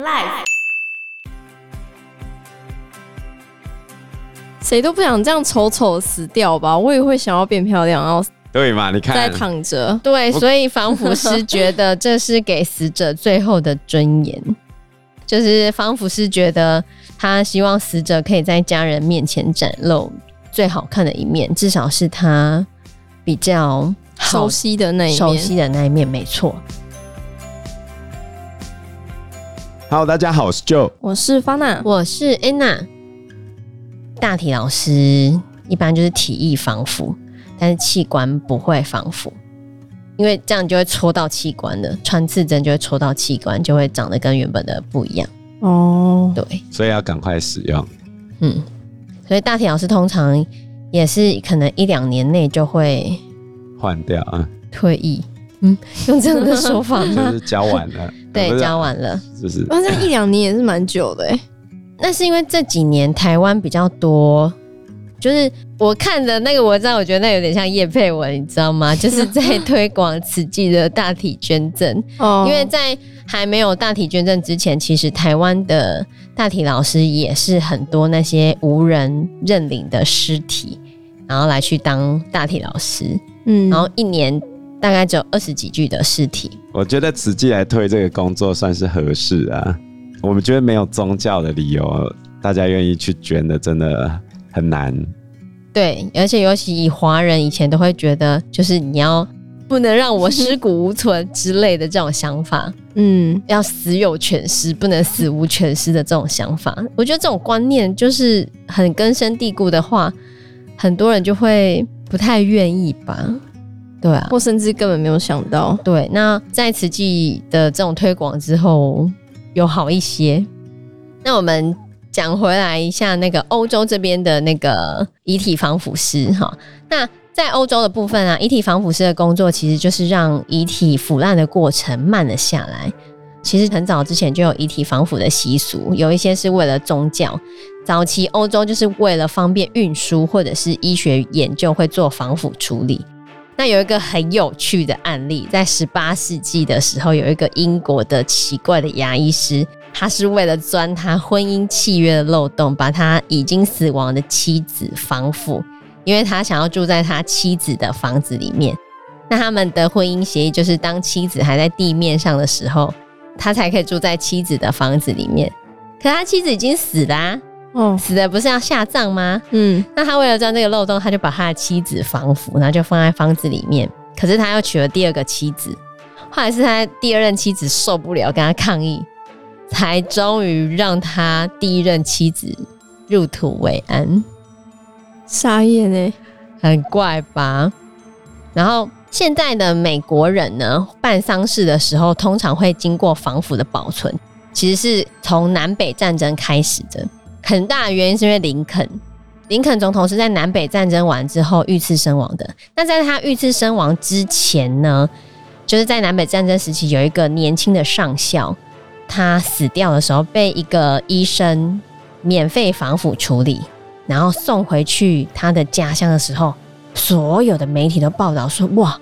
Life，谁都不想这样丑丑死掉吧？我也会想要变漂亮，然后对嘛？你看，在躺着，对，所以防腐师觉得这是给死者最后的尊严，就是防腐师觉得他希望死者可以在家人面前展露最好看的一面，至少是他比较熟悉的那一面，熟悉的那一面，没错。Hello，大家好，我是 Joe，我是 Fana，我是 Anna。大体老师一般就是体液防腐，但是器官不会防腐，因为这样就会戳到器官的，穿刺针就会戳到器官，就会长得跟原本的不一样。哦，对，所以要赶快使用。嗯，所以大体老师通常也是可能一两年内就会换掉啊，退役。嗯，用这样的说法吗？就是教完了，对，教完了，就是。那这一两年也是蛮久的哎。那是因为这几年台湾比较多，就是我看的那个文章，我觉得那有点像叶佩文，你知道吗？就是在推广慈济的大体捐赠。哦。因为在还没有大体捐赠之前，其实台湾的大体老师也是很多那些无人认领的尸体，然后来去当大体老师。嗯。然后一年。大概只有二十几具的尸体，我觉得慈济来推这个工作算是合适啊。我们觉得没有宗教的理由，大家愿意去捐的真的很难。对，而且尤其以华人以前都会觉得，就是你要不能让我尸骨无存之类的这种想法，嗯，要死有全尸，不能死无全尸的这种想法。我觉得这种观念就是很根深蒂固的话，很多人就会不太愿意吧。对啊，或甚至根本没有想到。对，那在慈济的这种推广之后，有好一些。那我们讲回来一下那个欧洲这边的那个遗体防腐师哈。那在欧洲的部分啊，遗体防腐师的工作其实就是让遗体腐烂的过程慢了下来。其实很早之前就有遗体防腐的习俗，有一些是为了宗教。早期欧洲就是为了方便运输或者是医学研究，会做防腐处理。那有一个很有趣的案例，在十八世纪的时候，有一个英国的奇怪的牙医师，他是为了钻他婚姻契约的漏洞，把他已经死亡的妻子防腐，因为他想要住在他妻子的房子里面。那他们的婚姻协议就是，当妻子还在地面上的时候，他才可以住在妻子的房子里面。可他妻子已经死了。哦，死的不是要下葬吗？嗯，那他为了钻这个漏洞，他就把他的妻子防腐，然后就放在房子里面。可是他又娶了第二个妻子，后来是他第二任妻子受不了，跟他抗议，才终于让他第一任妻子入土为安。傻眼呢，很怪吧？然后现在的美国人呢，办丧事的时候，通常会经过防腐的保存，其实是从南北战争开始的。很大的原因是因为林肯，林肯总统是在南北战争完之后遇刺身亡的。那在他遇刺身亡之前呢，就是在南北战争时期，有一个年轻的上校，他死掉的时候被一个医生免费防腐处理，然后送回去他的家乡的时候，所有的媒体都报道说：哇，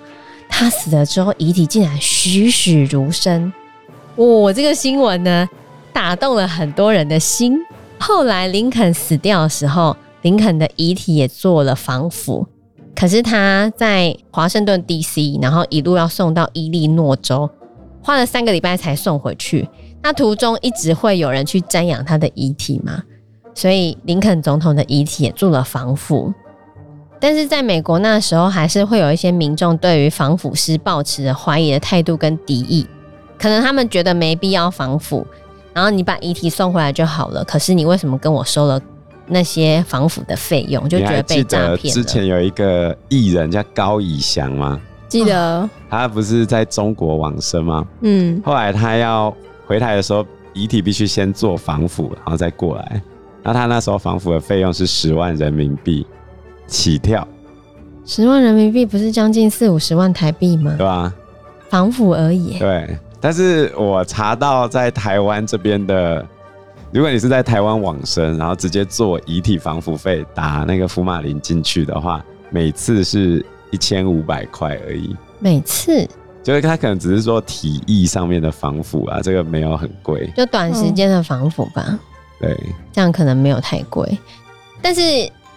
他死了之后遗体竟然栩栩如生。哇，这个新闻呢，打动了很多人的心。后来林肯死掉的时候，林肯的遗体也做了防腐，可是他在华盛顿 DC，然后一路要送到伊利诺州，花了三个礼拜才送回去。那途中一直会有人去瞻仰他的遗体嘛，所以林肯总统的遗体也做了防腐。但是在美国那时候，还是会有一些民众对于防腐师抱持着怀疑的态度跟敌意，可能他们觉得没必要防腐。然后你把遗体送回来就好了，可是你为什么跟我收了那些防腐的费用？就觉得被诈骗。之前有一个艺人叫高以翔吗？记得他不是在中国往生吗？嗯，后来他要回台的时候，遗体必须先做防腐，然后再过来。那他那时候防腐的费用是十万人民币起跳。十万人民币不是将近四五十万台币吗？对吧？防腐而已。对。但是我查到在台湾这边的，如果你是在台湾往生，然后直接做遗体防腐费打那个福马林进去的话，每次是一千五百块而已。每次？就是他可能只是说体液上面的防腐啊，这个没有很贵，就短时间的防腐吧。嗯、对，这样可能没有太贵。但是，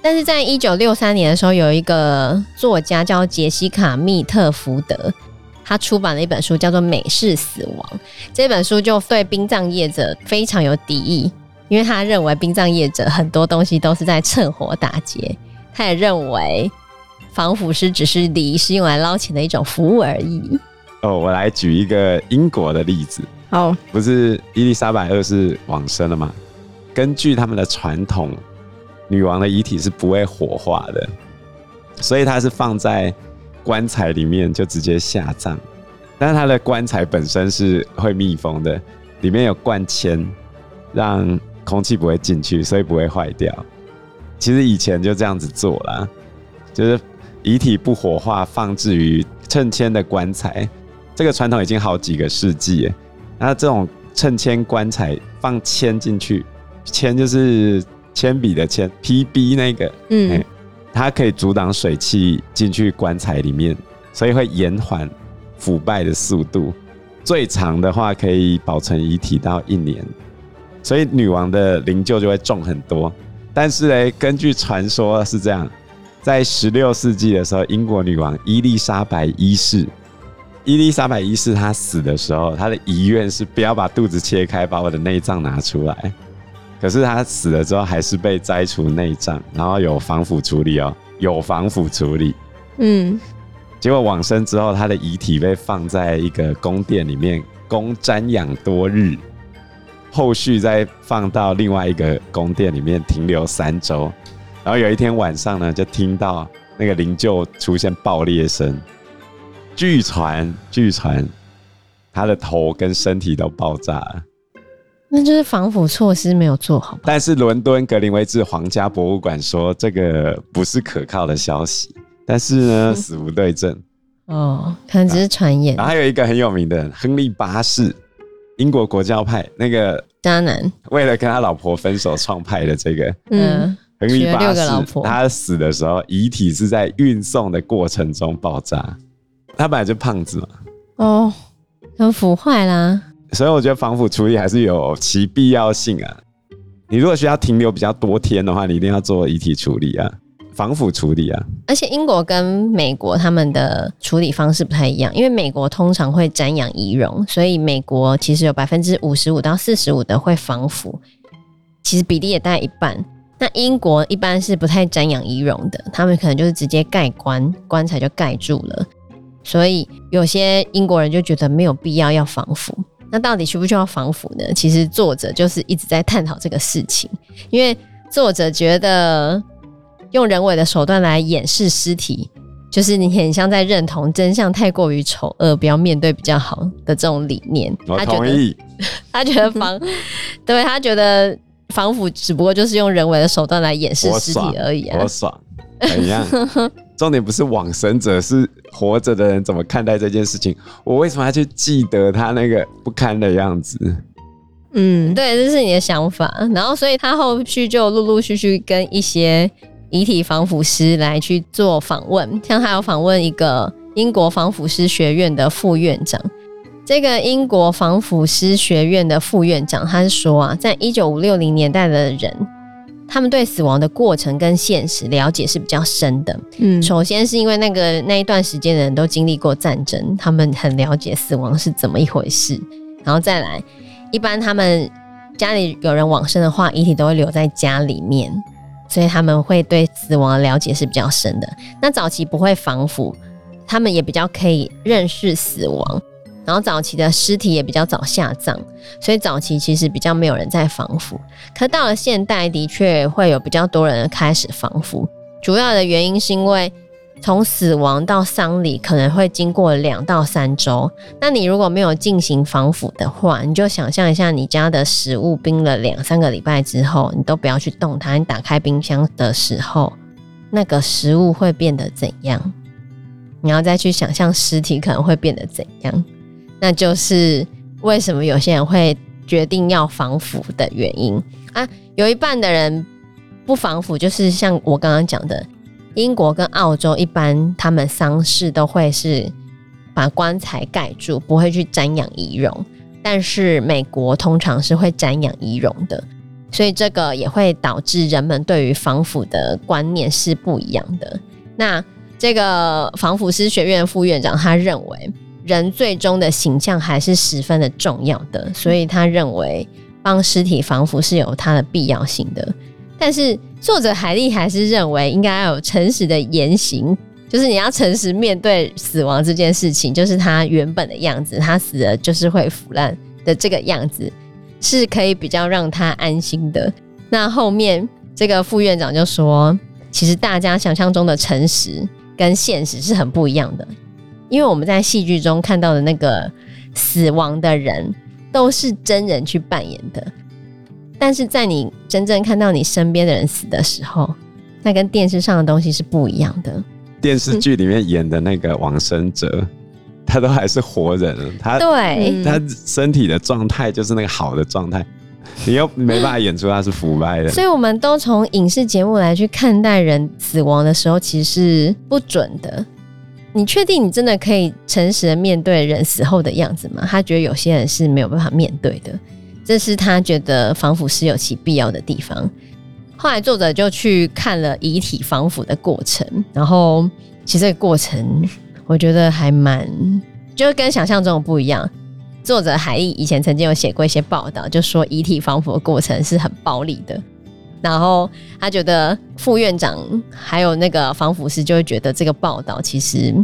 但是在一九六三年的时候，有一个作家叫杰西卡·密特福德，他出版了一本书，叫做《美式死亡》。这本书就对殡葬业者非常有敌意，因为他认为殡葬业者很多东西都是在趁火打劫。他也认为防腐师只是礼仪是用来捞钱的一种服务而已。哦，我来举一个英国的例子。好，不是伊丽莎白二世往生了吗？根据他们的传统。女王的遗体是不会火化的，所以她是放在棺材里面就直接下葬。但是它的棺材本身是会密封的，里面有灌铅，让空气不会进去，所以不会坏掉。其实以前就这样子做啦，就是遗体不火化，放置于衬铅的棺材。这个传统已经好几个世纪。那这种衬铅棺材放铅进去，铅就是。铅笔的铅，PB 那个，嗯、欸，它可以阻挡水汽进去棺材里面，所以会延缓腐败的速度。最长的话可以保存遗体到一年，所以女王的灵柩就会重很多。但是呢，根据传说是这样，在十六世纪的时候，英国女王伊丽莎白一世，伊丽莎白一世她死的时候，她的遗愿是不要把肚子切开，把我的内脏拿出来。可是他死了之后，还是被摘除内脏，然后有防腐处理哦，有防腐处理。嗯，结果往生之后，他的遗体被放在一个宫殿里面，供瞻仰多日。后续再放到另外一个宫殿里面停留三周，然后有一天晚上呢，就听到那个灵柩出现爆裂声。据传，据传，他的头跟身体都爆炸了。那就是防腐措施没有做好。但是伦敦格林威治皇家博物馆说这个不是可靠的消息，但是呢，死无对证。哦，可能只是传言。然后还有一个很有名的亨利八世，英国国教派那个渣男，为了跟他老婆分手创派的这个，嗯，亨利八世，他死的时候遗体是在运送的过程中爆炸。他本来就胖子嘛，哦，很腐坏啦。所以我觉得防腐处理还是有其必要性啊。你如果需要停留比较多天的话，你一定要做遗体处理啊，防腐处理啊。而且英国跟美国他们的处理方式不太一样，因为美国通常会瞻仰遗容，所以美国其实有百分之五十五到四十五的会防腐，其实比例也大概一半。那英国一般是不太瞻仰遗容的，他们可能就是直接盖棺，棺材就盖住了。所以有些英国人就觉得没有必要要防腐。那到底需不需要防腐呢？其实作者就是一直在探讨这个事情，因为作者觉得用人为的手段来掩饰尸体，就是你很像在认同真相太过于丑恶，不要面对比较好的这种理念。我同意。他觉得，他觉得防，对，他觉得防腐只不过就是用人为的手段来掩饰尸体而已啊。我爽，怎样？重点不是往生者，是活着的人怎么看待这件事情。我为什么要去记得他那个不堪的样子？嗯，对，这是你的想法。然后，所以他后续就陆陆续续跟一些遗体防腐师来去做访问，像他有访问一个英国防腐师学院的副院长。这个英国防腐师学院的副院长，他是说啊，在一九五六零年代的人。他们对死亡的过程跟现实了解是比较深的。嗯，首先是因为那个那一段时间的人都经历过战争，他们很了解死亡是怎么一回事。然后再来，一般他们家里有人往生的话，遗体都会留在家里面，所以他们会对死亡的了解是比较深的。那早期不会防腐，他们也比较可以认识死亡。然后早期的尸体也比较早下葬，所以早期其实比较没有人在防腐。可到了现代，的确会有比较多人开始防腐。主要的原因是因为从死亡到丧礼可能会经过两到三周，那你如果没有进行防腐的话，你就想象一下，你家的食物冰了两三个礼拜之后，你都不要去动它，你打开冰箱的时候，那个食物会变得怎样？你要再去想象尸体可能会变得怎样。那就是为什么有些人会决定要防腐的原因啊。有一半的人不防腐，就是像我刚刚讲的，英国跟澳洲一般，他们丧事都会是把棺材盖住，不会去瞻仰遗容。但是美国通常是会瞻仰遗容的，所以这个也会导致人们对于防腐的观念是不一样的。那这个防腐师学院副院长他认为，人最终的形象还是十分的重要的，所以他认为帮尸体防腐是有它的必要性的。但是作者海莉还是认为应该要有诚实的言行。就是你要诚实面对死亡这件事情，就是他原本的样子，他死了就是会腐烂的这个样子，是可以比较让他安心的。那后面这个副院长就说，其实大家想象中的诚实跟现实是很不一样的，因为我们在戏剧中看到的那个死亡的人都是真人去扮演的，但是在你真正看到你身边的人死的时候，那跟电视上的东西是不一样的。电视剧里面演的那个往生者，嗯、他都还是活人，他对他身体的状态就是那个好的状态，你又没办法演出他是腐败的。所以，我们都从影视节目来去看待人死亡的时候，其实是不准的。你确定你真的可以诚实的面对人死后的样子吗？他觉得有些人是没有办法面对的，这是他觉得防腐是有其必要的地方。后来作者就去看了遗体防腐的过程，然后其实这个过程我觉得还蛮，就跟想象中的不一样。作者海莉以前曾经有写过一些报道，就说遗体防腐的过程是很暴力的。然后他觉得副院长还有那个防腐师就会觉得这个报道其实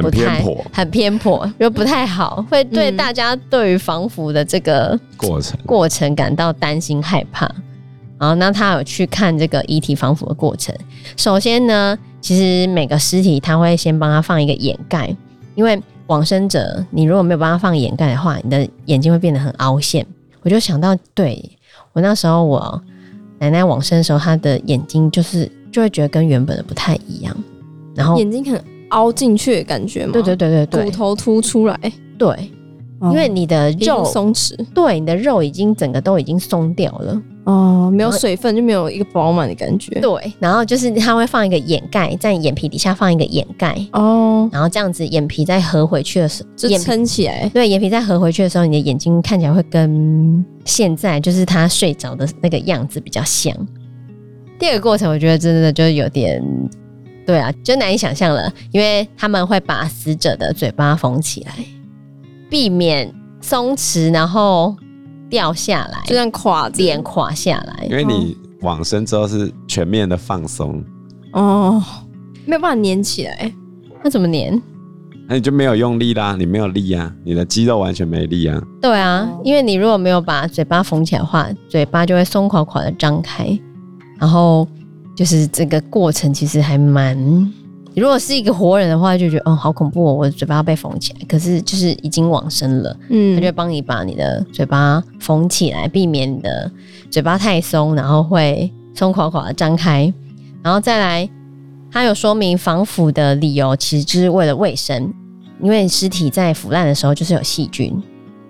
不太很偏颇，很偏颇，就不太好，会对大家对于防腐的这个过程过程感到担心害怕。然后，那他有去看这个遗体防腐的过程。首先呢，其实每个尸体他会先帮他放一个掩盖，因为往生者你如果没有帮他放掩盖的话，你的眼睛会变得很凹陷。我就想到，对，我那时候我奶奶往生的时候，她的眼睛就是就会觉得跟原本的不太一样，然后眼睛很凹进去的感觉嘛？对对对对对，骨头凸出来，对。因为你的肉松弛，对，你的肉已经整个都已经松掉了哦，没有水分就没有一个饱满的感觉。对，然后就是它会放一个掩盖，在眼皮底下放一个掩盖哦，然后这样子眼皮再合回去的时候，就撑起来。对，眼皮再合回去的时候，你的眼睛看起来会跟现在就是他睡着的那个样子比较像。第二个过程，我觉得真的就有点，对啊，就难以想象了，因为他们会把死者的嘴巴缝起来。避免松弛，然后掉下来，就这样垮脸垮下来。因为你往生之后是全面的放松哦，没有办法粘起来。那怎么粘？那你就没有用力啦，你没有力啊，你的肌肉完全没力啊。对啊，因为你如果没有把嘴巴缝起来的话，嘴巴就会松垮垮的张开，然后就是这个过程其实还蛮。如果是一个活人的话，就觉得哦，好恐怖哦，我的嘴巴要被缝起来。可是就是已经往生了，嗯，他就会帮你把你的嘴巴缝起来，避免你的嘴巴太松，然后会松垮垮的张开。然后再来，他有说明防腐的理由，其实就是为了卫生，因为尸体在腐烂的时候就是有细菌，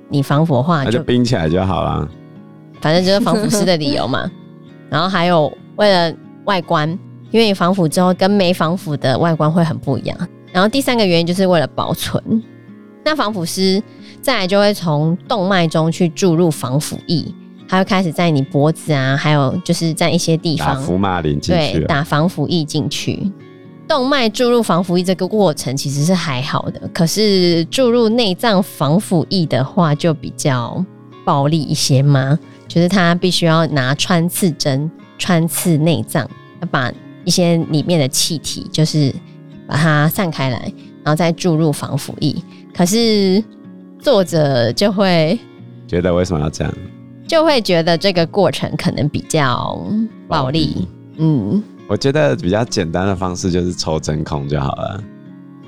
你防腐的话就，就冰起来就好了。反正就是防腐师的理由嘛。然后还有为了外观。因为防腐之后跟没防腐的外观会很不一样，然后第三个原因就是为了保存。那防腐师再来就会从动脉中去注入防腐液，它会开始在你脖子啊，还有就是在一些地方打福马林进去，对，打防腐液进去。动脉注入防腐液这个过程其实是还好的，可是注入内脏防腐液的话就比较暴力一些嘛，就是它必须要拿穿刺针穿刺内脏，要把。一些里面的气体，就是把它散开来，然后再注入防腐液。可是作者就会觉得为什么要这样？就会觉得这个过程可能比较暴力。嗯，我觉得比较简单的方式就是抽真空就好了。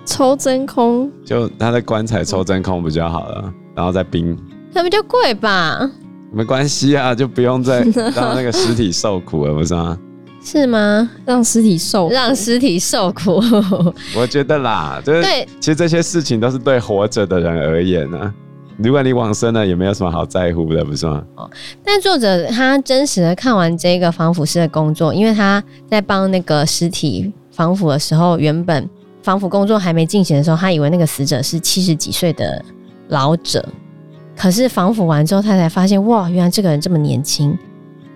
抽真空？就他的棺材抽真空不就好了？然后再冰？那比较贵吧？没关系啊，就不用再让那个尸体受苦了，不是吗？是吗？让尸体受让尸体受苦，我觉得啦，就是对，其实这些事情都是对活着的人而言呢、啊。如果你往生了，也没有什么好在乎的，不是吗？哦，但作者他真实的看完这个防腐师的工作，因为他在帮那个尸体防腐的时候，原本防腐工作还没进行的时候，他以为那个死者是七十几岁的老者，可是防腐完之后，他才发现，哇，原来这个人这么年轻。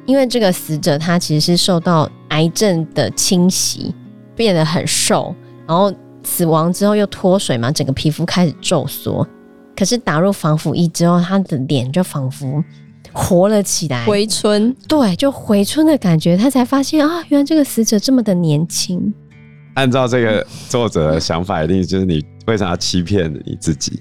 因为这个死者他其实是受到癌症的侵袭，变得很瘦，然后死亡之后又脱水嘛，整个皮肤开始皱缩。可是打入防腐液之后，他的脸就仿佛活了起来，回春。对，就回春的感觉。他才发现啊，原来这个死者这么的年轻。按照这个作者的想法，一定就是你为啥要欺骗你自己？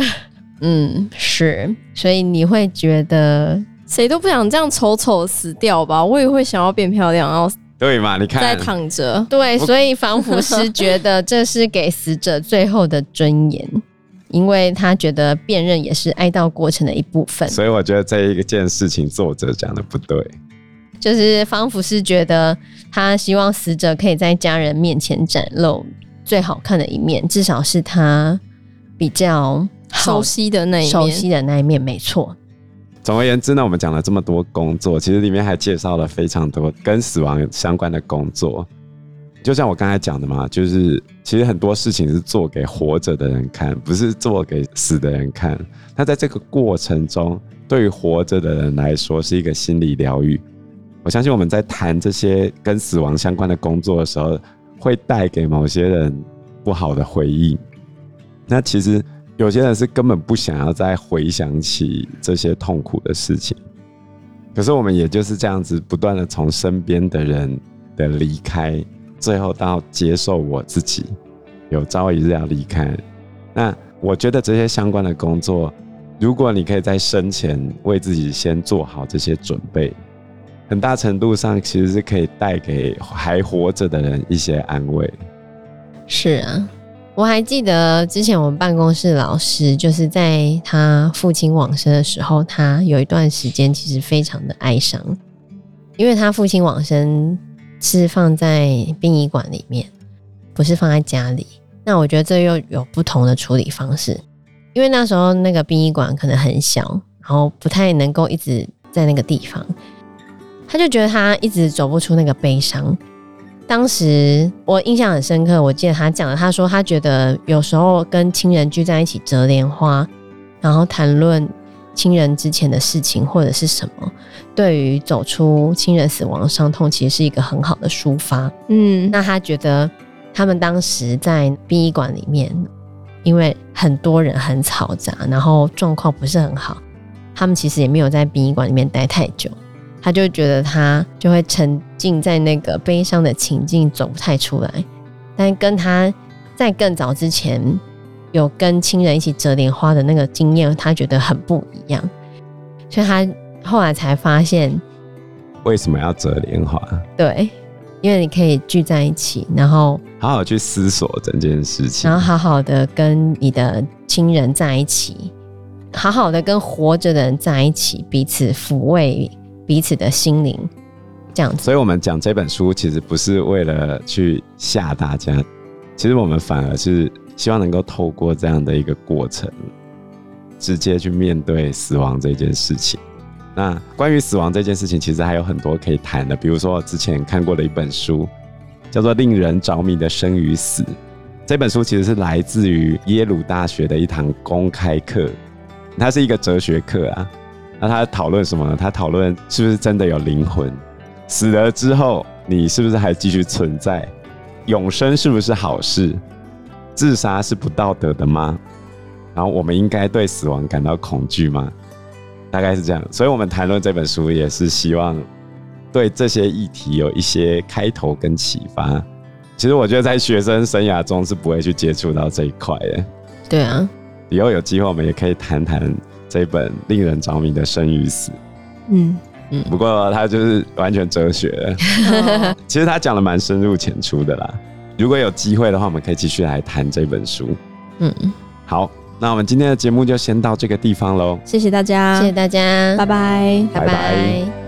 嗯，是，所以你会觉得。谁都不想这样丑丑死掉吧？我也会想要变漂亮，然后对嘛？你看，在躺着，对，所以防腐师觉得这是给死者最后的尊严，因为他觉得辨认也是哀悼过程的一部分。所以我觉得这一件事情作者讲的不对，就是防腐师觉得他希望死者可以在家人面前展露最好看的一面，至少是他比较熟悉的那一面，熟悉的那一面，没错。总而言之呢，我们讲了这么多工作，其实里面还介绍了非常多跟死亡相关的工作。就像我刚才讲的嘛，就是其实很多事情是做给活着的人看，不是做给死的人看。那在这个过程中，对于活着的人来说是一个心理疗愈。我相信我们在谈这些跟死亡相关的工作的时候，会带给某些人不好的回忆。那其实。有些人是根本不想要再回想起这些痛苦的事情，可是我们也就是这样子不断的从身边的人的离开，最后到接受我自己有朝一日要离开。那我觉得这些相关的工作，如果你可以在生前为自己先做好这些准备，很大程度上其实是可以带给还活着的人一些安慰。是啊。我还记得之前我们办公室老师，就是在他父亲往生的时候，他有一段时间其实非常的哀伤，因为他父亲往生是放在殡仪馆里面，不是放在家里。那我觉得这又有不同的处理方式，因为那时候那个殡仪馆可能很小，然后不太能够一直在那个地方，他就觉得他一直走不出那个悲伤。当时我印象很深刻，我记得他讲的，他说他觉得有时候跟亲人聚在一起折莲花，然后谈论亲人之前的事情或者是什么，对于走出亲人死亡伤痛，其实是一个很好的抒发。嗯，那他觉得他们当时在殡仪馆里面，因为很多人很嘈杂，然后状况不是很好，他们其实也没有在殡仪馆里面待太久。他就觉得他就会沉浸在那个悲伤的情境，走不太出来。但跟他在更早之前有跟亲人一起折莲花的那个经验，他觉得很不一样。所以他后来才发现，为什么要折莲花？对，因为你可以聚在一起，然后好好去思索整件事情，然后好好的跟你的亲人在一起，好好的跟活着的人在一起，彼此抚慰。彼此的心灵，这样子。所以，我们讲这本书，其实不是为了去吓大家，其实我们反而是希望能够透过这样的一个过程，直接去面对死亡这件事情。那关于死亡这件事情，其实还有很多可以谈的，比如说我之前看过的一本书，叫做《令人着迷的生与死》。这本书其实是来自于耶鲁大学的一堂公开课，它是一个哲学课啊。那他讨论什么呢？他讨论是不是真的有灵魂？死了之后，你是不是还继续存在？永生是不是好事？自杀是不道德的吗？然后我们应该对死亡感到恐惧吗？大概是这样。所以我们谈论这本书，也是希望对这些议题有一些开头跟启发。其实我觉得在学生生涯中是不会去接触到这一块的。对啊，以后有机会我们也可以谈谈。这本令人着迷的生与死，嗯。嗯，不过他就是完全哲学，其实他讲的蛮深入浅出的啦。如果有机会的话，我们可以继续来谈这本书。嗯，好，那我们今天的节目就先到这个地方喽。谢谢大家，谢谢大家，拜拜，拜拜。